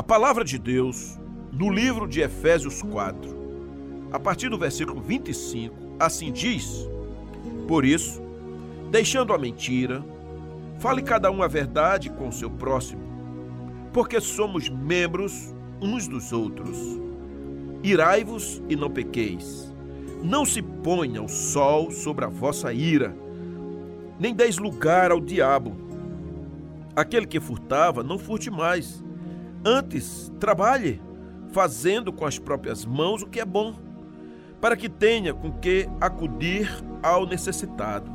A palavra de Deus, no livro de Efésios 4, a partir do versículo 25, assim diz: Por isso, deixando a mentira, fale cada um a verdade com o seu próximo, porque somos membros uns dos outros. Irai-vos e não pequeis. Não se ponha o sol sobre a vossa ira, nem deis lugar ao diabo. Aquele que furtava, não furte mais. Antes, trabalhe, fazendo com as próprias mãos o que é bom, para que tenha com que acudir ao necessitado.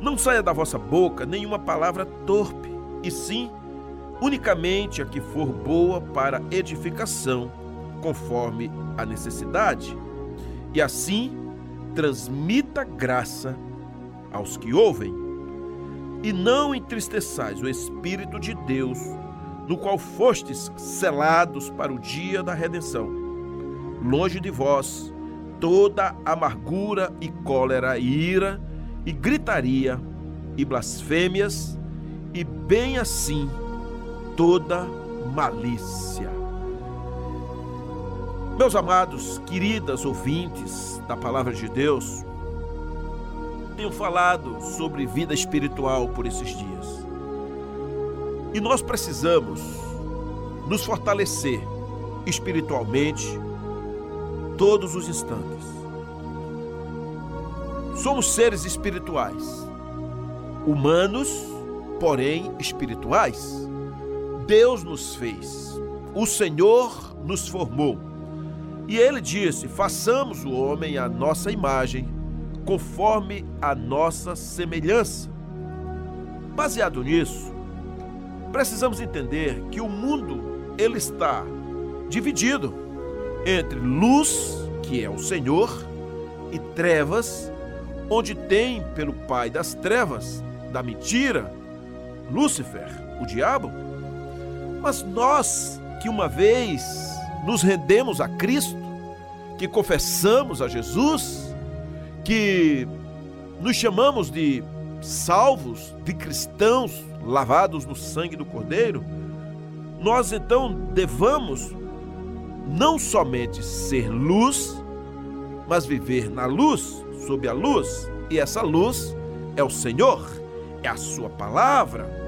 Não saia da vossa boca nenhuma palavra torpe, e sim unicamente a que for boa para edificação, conforme a necessidade, e assim transmita graça aos que ouvem. E não entristeçais o Espírito de Deus, no qual fostes selados para o dia da redenção. Longe de vós toda amargura e cólera e ira e gritaria e blasfêmias, e bem assim toda malícia. Meus amados, queridas ouvintes da palavra de Deus, tenho falado sobre vida espiritual por esses dias. E nós precisamos nos fortalecer espiritualmente todos os instantes. Somos seres espirituais, humanos, porém espirituais. Deus nos fez, o Senhor nos formou. E ele disse: façamos o homem à nossa imagem, conforme a nossa semelhança. Baseado nisso, precisamos entender que o mundo ele está dividido entre luz, que é o Senhor, e trevas, onde tem pelo pai das trevas, da mentira, Lúcifer, o diabo, mas nós que uma vez nos rendemos a Cristo, que confessamos a Jesus, que nos chamamos de salvos, de cristãos lavados no sangue do Cordeiro, nós então devamos não somente ser luz, mas viver na luz, sob a luz, e essa luz é o Senhor, é a Sua palavra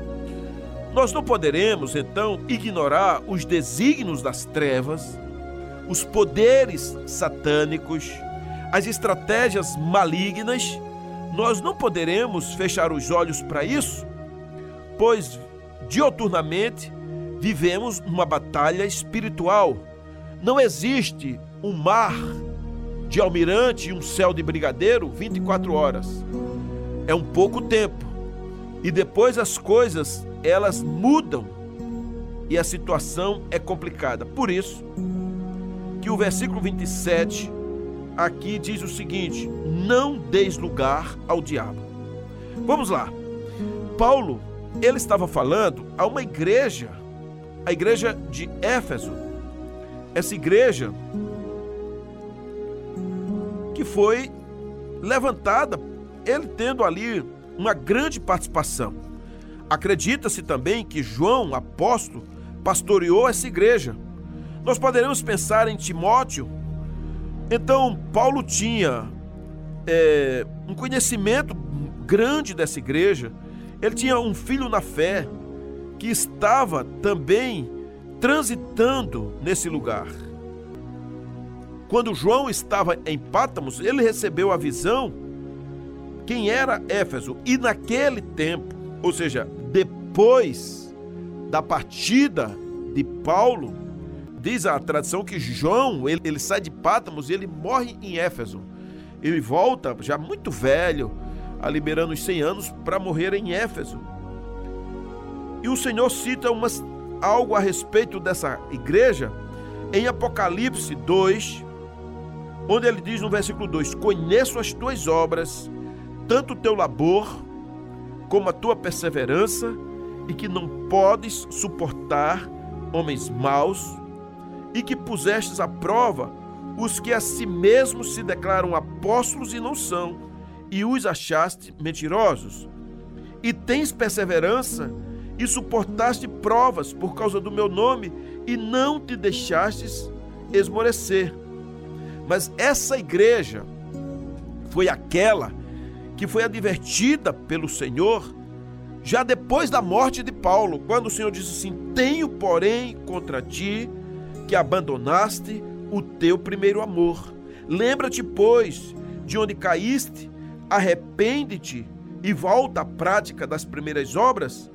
nós não poderemos, então, ignorar os desígnios das trevas, os poderes satânicos, as estratégias malignas. Nós não poderemos fechar os olhos para isso, pois dioturnamente vivemos numa batalha espiritual. Não existe um mar de almirante e um céu de brigadeiro 24 horas. É um pouco tempo. E depois as coisas elas mudam e a situação é complicada. Por isso que o versículo 27 aqui diz o seguinte: não deis lugar ao diabo. Vamos lá. Paulo, ele estava falando a uma igreja, a igreja de Éfeso. Essa igreja que foi levantada, ele tendo ali uma grande participação. Acredita-se também que João, apóstolo, pastoreou essa igreja. Nós poderemos pensar em Timóteo. Então, Paulo tinha é, um conhecimento grande dessa igreja. Ele tinha um filho na fé que estava também transitando nesse lugar. Quando João estava em Pátamos, ele recebeu a visão quem era Éfeso. E naquele tempo, ou seja, depois da partida de Paulo, diz a tradição que João, ele, ele sai de Pátamos e ele morre em Éfeso. Ele volta já muito velho, a liberando os 100 anos para morrer em Éfeso. E o Senhor cita umas, algo a respeito dessa igreja em Apocalipse 2, onde ele diz no versículo 2: Conheço as tuas obras, tanto o teu labor como a tua perseverança, e que não podes suportar homens maus, e que pusestes à prova os que a si mesmos se declaram apóstolos e não são, e os achaste mentirosos. E tens perseverança e suportaste provas por causa do meu nome e não te deixastes esmorecer. Mas essa igreja foi aquela que foi advertida pelo Senhor já depois da morte de Paulo, quando o Senhor disse assim: Tenho, porém, contra ti que abandonaste o teu primeiro amor. Lembra-te, pois, de onde caíste, arrepende-te e volta à prática das primeiras obras.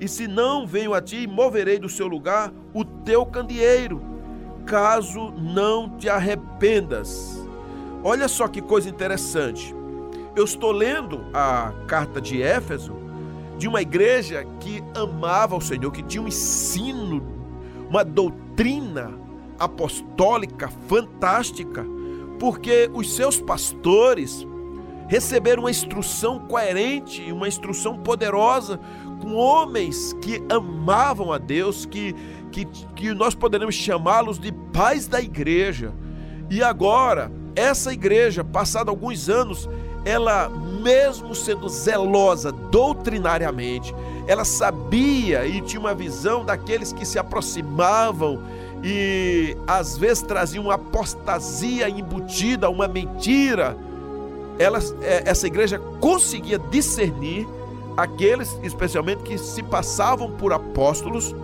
E se não venho a ti, moverei do seu lugar o teu candeeiro, caso não te arrependas. Olha só que coisa interessante. Eu estou lendo a carta de Éfeso de uma igreja que amava o Senhor, que tinha um ensino, uma doutrina apostólica fantástica, porque os seus pastores receberam uma instrução coerente, uma instrução poderosa, com homens que amavam a Deus, que, que, que nós poderemos chamá-los de pais da igreja. E agora, essa igreja, passado alguns anos, ela, mesmo sendo zelosa doutrinariamente, ela sabia e tinha uma visão daqueles que se aproximavam e às vezes traziam uma apostasia embutida, uma mentira. Ela, é, essa igreja conseguia discernir aqueles, especialmente que se passavam por apóstolos,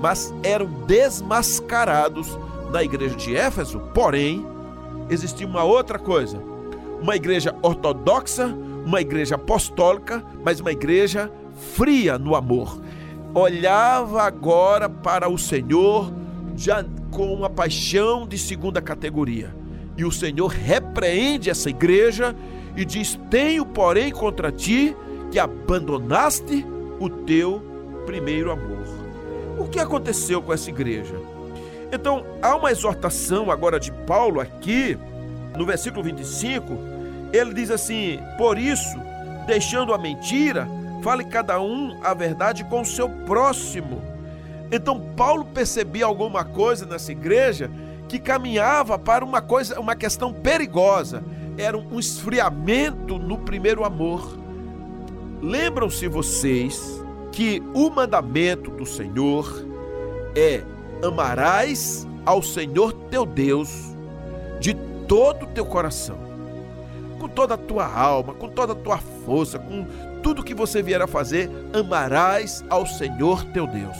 mas eram desmascarados na igreja de Éfeso. Porém, existia uma outra coisa uma igreja ortodoxa, uma igreja apostólica, mas uma igreja fria no amor. Olhava agora para o Senhor já com uma paixão de segunda categoria. E o Senhor repreende essa igreja e diz: Tenho, porém, contra ti que abandonaste o teu primeiro amor. O que aconteceu com essa igreja? Então, há uma exortação agora de Paulo aqui no versículo 25, ele diz assim: Por isso, deixando a mentira, fale cada um a verdade com o seu próximo. Então Paulo percebia alguma coisa nessa igreja que caminhava para uma coisa, uma questão perigosa. Era um esfriamento no primeiro amor. Lembram-se vocês que o mandamento do Senhor é: amarás ao Senhor teu Deus de todo o teu coração, com toda a tua alma, com toda a tua força, com tudo que você vier a fazer, amarás ao Senhor teu Deus.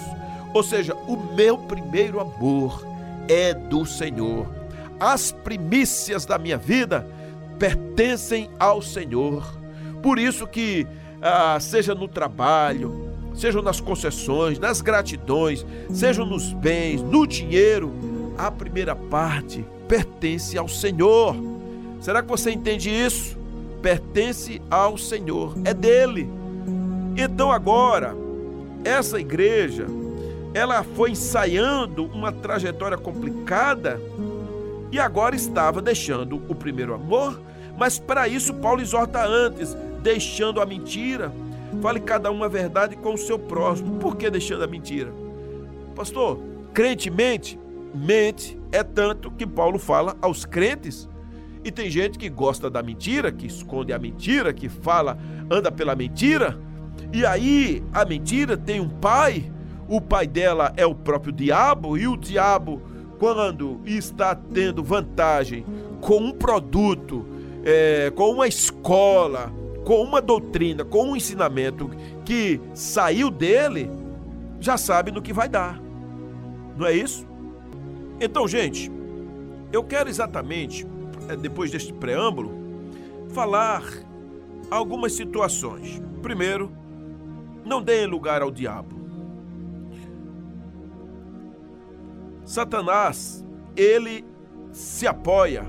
Ou seja, o meu primeiro amor é do Senhor. As primícias da minha vida pertencem ao Senhor. Por isso que, ah, seja no trabalho, sejam nas concessões, nas gratidões, sejam nos bens, no dinheiro, a primeira parte pertence ao Senhor. Será que você entende isso? Pertence ao Senhor, é dele. Então agora, essa igreja, ela foi ensaiando uma trajetória complicada e agora estava deixando o primeiro amor, mas para isso Paulo exorta antes, deixando a mentira. Fale cada uma a verdade com o seu próximo. Por que deixando a mentira? Pastor, crente mente, mente é tanto que Paulo fala aos crentes. E tem gente que gosta da mentira, que esconde a mentira, que fala, anda pela mentira. E aí a mentira tem um pai, o pai dela é o próprio diabo, e o diabo, quando está tendo vantagem com um produto, é, com uma escola, com uma doutrina, com um ensinamento que saiu dele, já sabe no que vai dar. Não é isso? Então, gente, eu quero exatamente, é, depois deste preâmbulo, falar algumas situações. Primeiro, não deem lugar ao diabo. Satanás, ele se apoia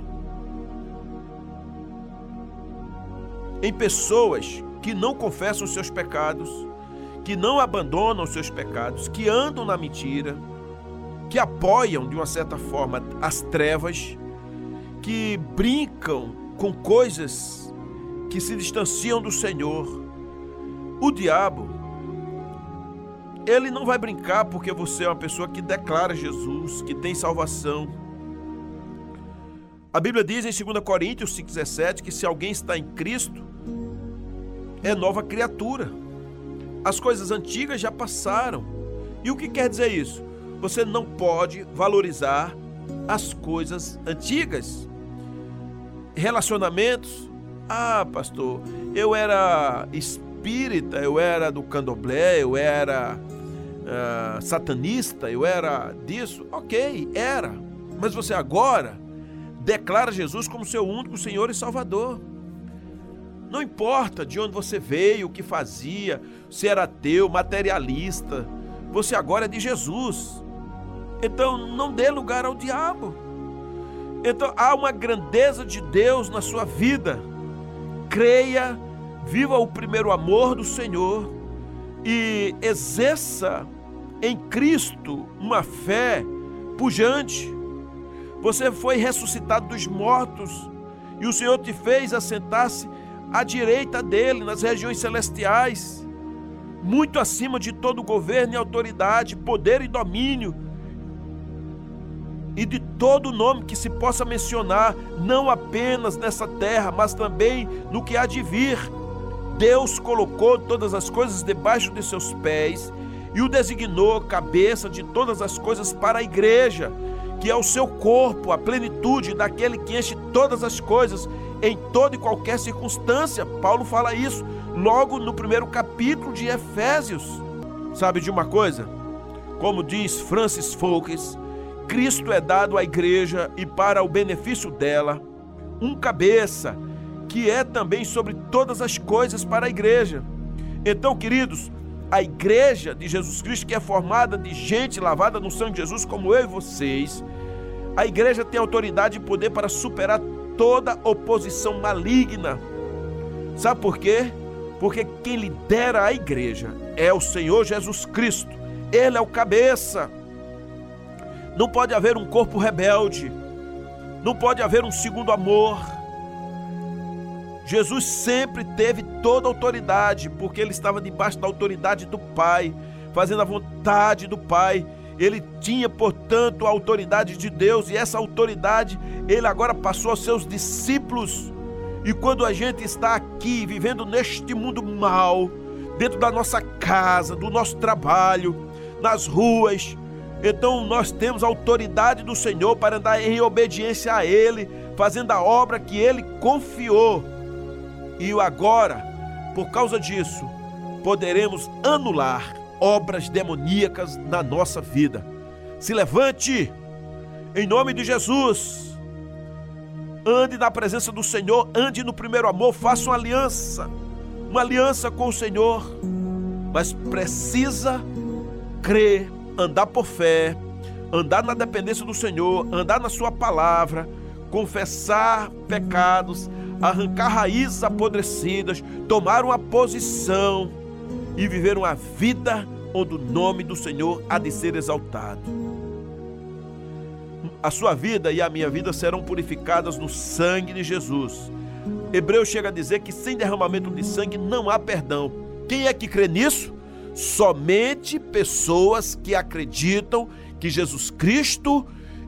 em pessoas que não confessam seus pecados, que não abandonam seus pecados, que andam na mentira, que apoiam de uma certa forma as trevas, que brincam com coisas que se distanciam do Senhor. O diabo, ele não vai brincar porque você é uma pessoa que declara Jesus, que tem salvação. A Bíblia diz em 2 Coríntios 5,17 que se alguém está em Cristo, é nova criatura. As coisas antigas já passaram. E o que quer dizer isso? Você não pode valorizar as coisas antigas. Relacionamentos. Ah, pastor, eu era espírita, eu era do candomblé, eu era uh, satanista, eu era disso. Ok, era. Mas você agora declara Jesus como seu único Senhor e Salvador. Não importa de onde você veio, o que fazia, se era ateu, materialista, você agora é de Jesus. Então não dê lugar ao diabo. Então há uma grandeza de Deus na sua vida. Creia, viva o primeiro amor do Senhor e exerça em Cristo uma fé pujante. Você foi ressuscitado dos mortos e o Senhor te fez assentar-se à direita dele nas regiões celestiais, muito acima de todo governo e autoridade, poder e domínio, e de todo nome que se possa mencionar, não apenas nessa terra, mas também no que há de vir. Deus colocou todas as coisas debaixo de seus pés e o designou cabeça de todas as coisas para a igreja, que é o seu corpo, a plenitude daquele que enche todas as coisas em toda e qualquer circunstância. Paulo fala isso logo no primeiro capítulo de Efésios. Sabe de uma coisa? Como diz Francis Folkes, Cristo é dado à igreja e para o benefício dela, um cabeça, que é também sobre todas as coisas para a igreja. Então, queridos, a igreja de Jesus Cristo, que é formada de gente lavada no sangue de Jesus, como eu e vocês, a igreja tem autoridade e poder para superar toda oposição maligna. Sabe por quê? Porque quem lidera a igreja é o Senhor Jesus Cristo. Ele é o cabeça. Não pode haver um corpo rebelde. Não pode haver um segundo amor. Jesus sempre teve toda a autoridade, porque ele estava debaixo da autoridade do Pai, fazendo a vontade do Pai. Ele tinha, portanto, a autoridade de Deus, e essa autoridade ele agora passou aos seus discípulos. E quando a gente está aqui vivendo neste mundo mal, dentro da nossa casa, do nosso trabalho, nas ruas, então nós temos a autoridade do Senhor para andar em obediência a Ele, fazendo a obra que Ele confiou e agora, por causa disso, poderemos anular obras demoníacas na nossa vida. Se levante, em nome de Jesus. Ande na presença do Senhor, ande no primeiro amor, faça uma aliança, uma aliança com o Senhor, mas precisa crer, andar por fé, andar na dependência do Senhor, andar na Sua palavra, confessar pecados, arrancar raízes apodrecidas, tomar uma posição e viver uma vida onde o nome do Senhor há de ser exaltado. A sua vida e a minha vida serão purificadas no sangue de Jesus. Hebreus chega a dizer que sem derramamento de sangue não há perdão. Quem é que crê nisso? Somente pessoas que acreditam que Jesus Cristo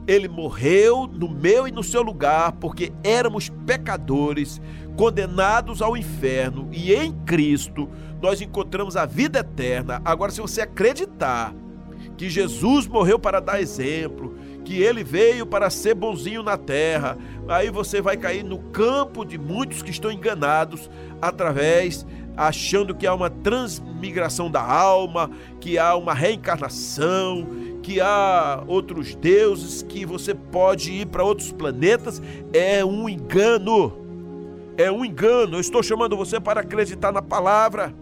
ele morreu no meu e no seu lugar, porque éramos pecadores, condenados ao inferno, e em Cristo nós encontramos a vida eterna. Agora, se você acreditar que Jesus morreu para dar exemplo, que ele veio para ser bonzinho na terra, aí você vai cair no campo de muitos que estão enganados através achando que há uma transmigração da alma, que há uma reencarnação, que há outros deuses, que você pode ir para outros planetas, é um engano. É um engano. Eu estou chamando você para acreditar na palavra.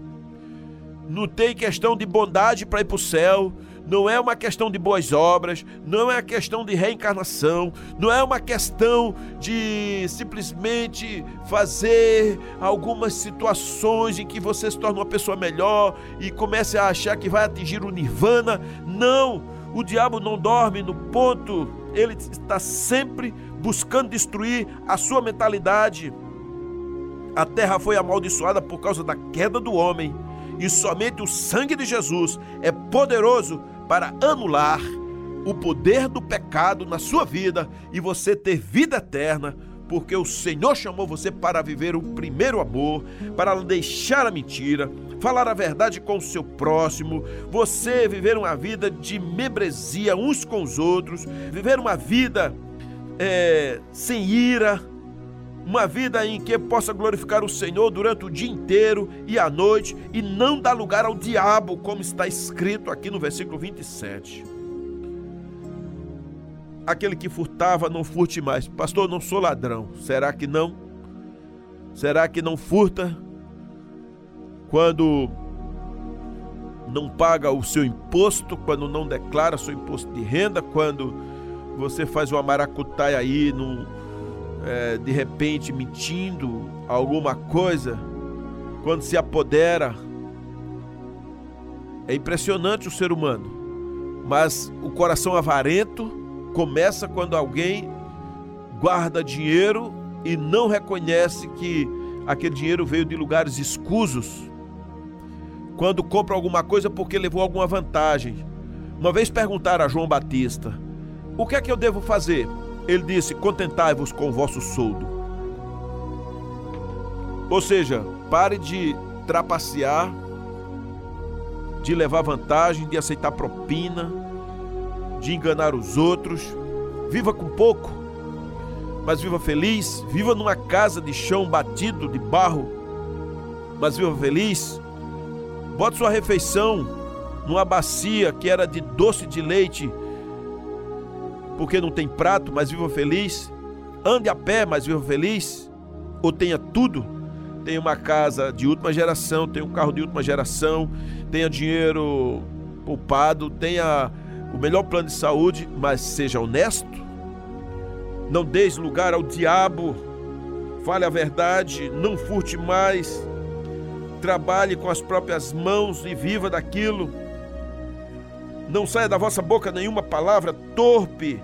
Não tem questão de bondade para ir para o céu não é uma questão de boas obras, não é uma questão de reencarnação, não é uma questão de simplesmente fazer algumas situações em que você se torna uma pessoa melhor e comece a achar que vai atingir o nirvana. Não, o diabo não dorme no ponto, ele está sempre buscando destruir a sua mentalidade. A terra foi amaldiçoada por causa da queda do homem, e somente o sangue de Jesus é poderoso para anular o poder do pecado na sua vida e você ter vida eterna, porque o Senhor chamou você para viver o primeiro amor, para deixar a mentira, falar a verdade com o seu próximo, você viver uma vida de membresia uns com os outros, viver uma vida é, sem ira, uma vida em que possa glorificar o Senhor durante o dia inteiro e a noite e não dar lugar ao diabo, como está escrito aqui no versículo 27. Aquele que furtava, não furte mais. Pastor, não sou ladrão. Será que não? Será que não furta? Quando não paga o seu imposto, quando não declara seu imposto de renda, quando você faz uma maracutaia aí no, é, de repente mentindo alguma coisa, quando se apodera. É impressionante o ser humano, mas o coração avarento começa quando alguém guarda dinheiro e não reconhece que aquele dinheiro veio de lugares escusos. Quando compra alguma coisa porque levou alguma vantagem. Uma vez perguntaram a João Batista: O que é que eu devo fazer? Ele disse: Contentai-vos com o vosso soldo. Ou seja, pare de trapacear, de levar vantagem, de aceitar propina, de enganar os outros. Viva com pouco, mas viva feliz. Viva numa casa de chão batido de barro, mas viva feliz. Bote sua refeição numa bacia que era de doce de leite porque não tem prato, mas viva feliz. Ande a pé, mas viva feliz. Ou tenha tudo. Tenha uma casa de última geração, tenha um carro de última geração, tenha dinheiro poupado, tenha o melhor plano de saúde, mas seja honesto. Não deis lugar ao diabo. Fale a verdade, não furte mais. Trabalhe com as próprias mãos e viva daquilo não saia da vossa boca nenhuma palavra torpe,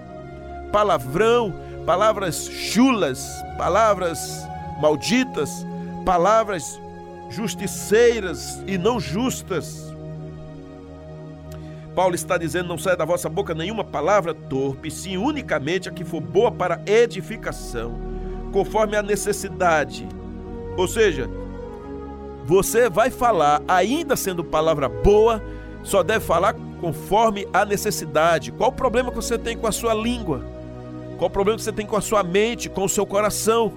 palavrão, palavras chulas, palavras malditas, palavras justiceiras e não justas. Paulo está dizendo: não saia da vossa boca nenhuma palavra torpe, sim unicamente a que for boa para edificação, conforme a necessidade. Ou seja, você vai falar, ainda sendo palavra boa, só deve falar conforme a necessidade. Qual o problema que você tem com a sua língua? Qual o problema que você tem com a sua mente, com o seu coração?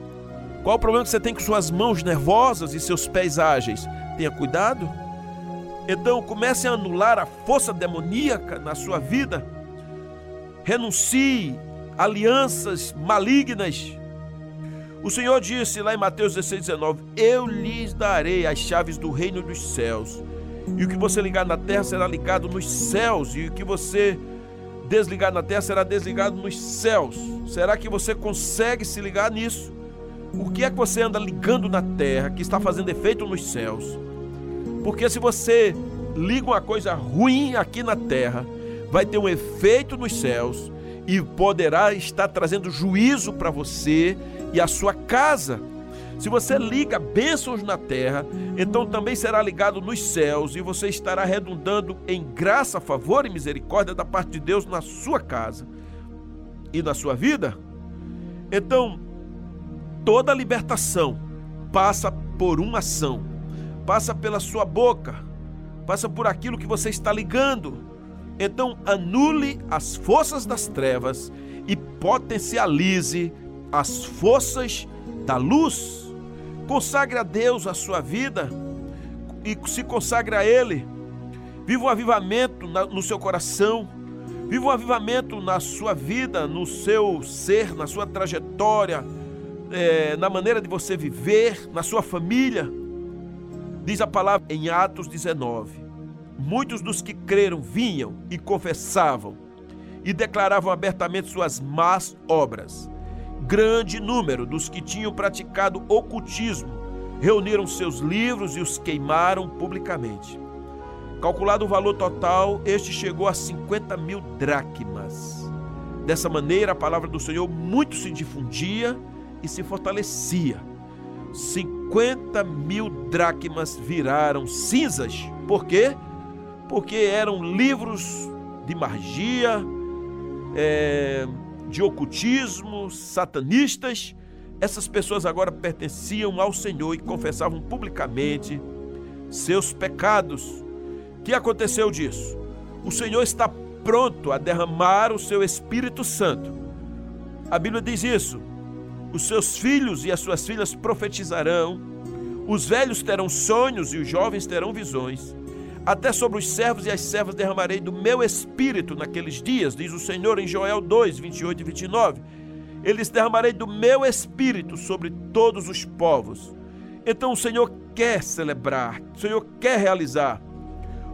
Qual o problema que você tem com suas mãos nervosas e seus pés ágeis? Tenha cuidado. Então comece a anular a força demoníaca na sua vida. Renuncie alianças malignas. O Senhor disse lá em Mateus 16, 19: Eu lhes darei as chaves do reino dos céus. E o que você ligar na terra será ligado nos céus, e o que você desligar na terra será desligado nos céus. Será que você consegue se ligar nisso? O que é que você anda ligando na terra que está fazendo efeito nos céus? Porque se você liga uma coisa ruim aqui na terra, vai ter um efeito nos céus e poderá estar trazendo juízo para você e a sua casa. Se você liga bênçãos na terra, então também será ligado nos céus e você estará redundando em graça, favor e misericórdia da parte de Deus na sua casa e na sua vida. Então, toda libertação passa por uma ação, passa pela sua boca, passa por aquilo que você está ligando. Então, anule as forças das trevas e potencialize as forças da luz. Consagre a Deus a sua vida e se consagre a Ele. Viva um avivamento no seu coração. Viva um avivamento na sua vida, no seu ser, na sua trajetória, é, na maneira de você viver, na sua família. Diz a palavra em Atos 19: Muitos dos que creram vinham e confessavam e declaravam abertamente suas más obras grande número dos que tinham praticado ocultismo reuniram seus livros e os queimaram publicamente. Calculado o valor total, este chegou a 50 mil dracmas. Dessa maneira, a palavra do Senhor muito se difundia e se fortalecia. 50 mil dracmas viraram cinzas. Por quê? Porque eram livros de magia, é, de ocultismo, satanistas, essas pessoas agora pertenciam ao Senhor e confessavam publicamente seus pecados. O que aconteceu disso? O Senhor está pronto a derramar o seu Espírito Santo. A Bíblia diz isso. Os seus filhos e as suas filhas profetizarão, os velhos terão sonhos e os jovens terão visões. Até sobre os servos e as servas derramarei do meu espírito naqueles dias, diz o Senhor em Joel 2, 28 e 29. Eles derramarei do meu espírito sobre todos os povos. Então o Senhor quer celebrar, o Senhor quer realizar.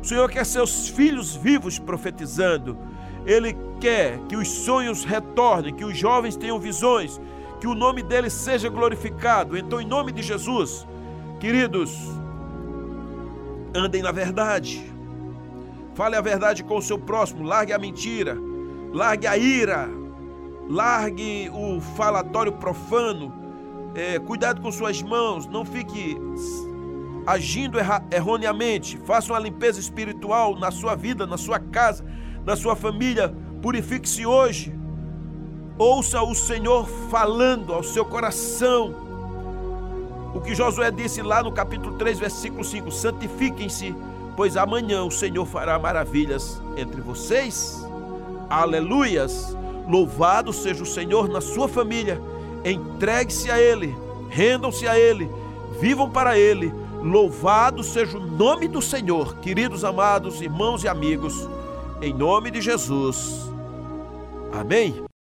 O Senhor quer seus filhos vivos profetizando. Ele quer que os sonhos retornem, que os jovens tenham visões, que o nome dele seja glorificado. Então, em nome de Jesus, queridos, andem na verdade. Fale a verdade com o seu próximo, largue a mentira, largue a ira, largue o falatório profano. É, cuidado com suas mãos, não fique agindo erroneamente. Faça uma limpeza espiritual na sua vida, na sua casa, na sua família. Purifique-se hoje. Ouça o Senhor falando ao seu coração o que Josué disse lá no capítulo 3, versículo 5: Santifiquem-se, pois amanhã o Senhor fará maravilhas entre vocês. Aleluias! Louvado seja o Senhor na sua família. Entregue-se a Ele, rendam-se a Ele, vivam para Ele. Louvado seja o nome do Senhor, queridos amados irmãos e amigos, em nome de Jesus. Amém.